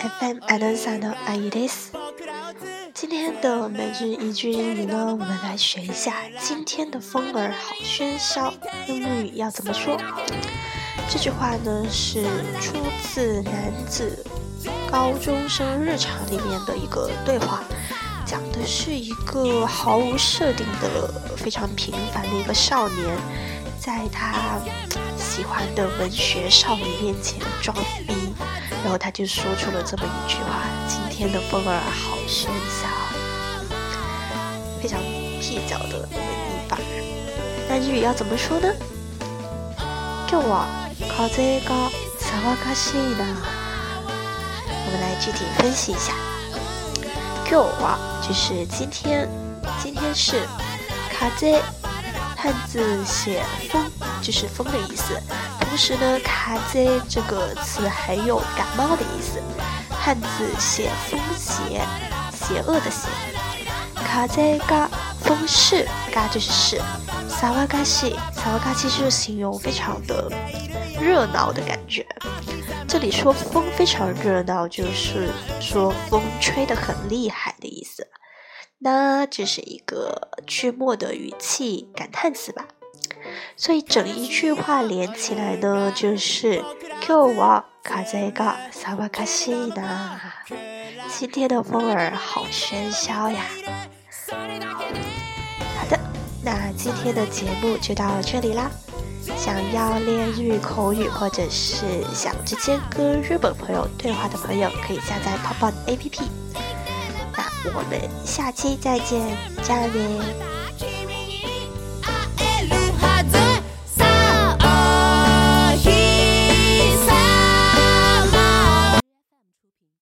FM アナウンサーのあゆです。今天的每日一句英语呢，我们来学一下今天的风儿好喧嚣，用日语要怎么说？这句话呢是出自男子高中生日常里面的一个对话，讲的是一个毫无设定的非常平凡的一个少年，在他喜欢的文学少女面前装逼。 然后他就说出了这么一句话：“今天的风儿好喧嚣。”非常蹩脚的文艺法。那日语要怎么说呢？今日は風が騒がしいな。我们来具体分析一下。今日は就是今天，今天是風，汉字写风，就是风的意思。 同时呢，卡贼这个词还有感冒的意思，汉字写风邪，邪恶的邪。卡贼嘎风势，嘎就是势。萨瓦嘎西，萨瓦嘎西就是形容非常的热闹的感觉。这里说风非常热闹，就是说风吹得很厉害的意思。那这是一个句末的语气感叹词吧。所以整一句话连起来呢，就是今日は風が騒がしいな。今天的风儿好喧嚣呀！好的，那今天的节目就到这里啦。想要练日语口语，或者是想直接跟日本朋友对话的朋友，可以下载 p o p o n APP。那我们下期再见，加油！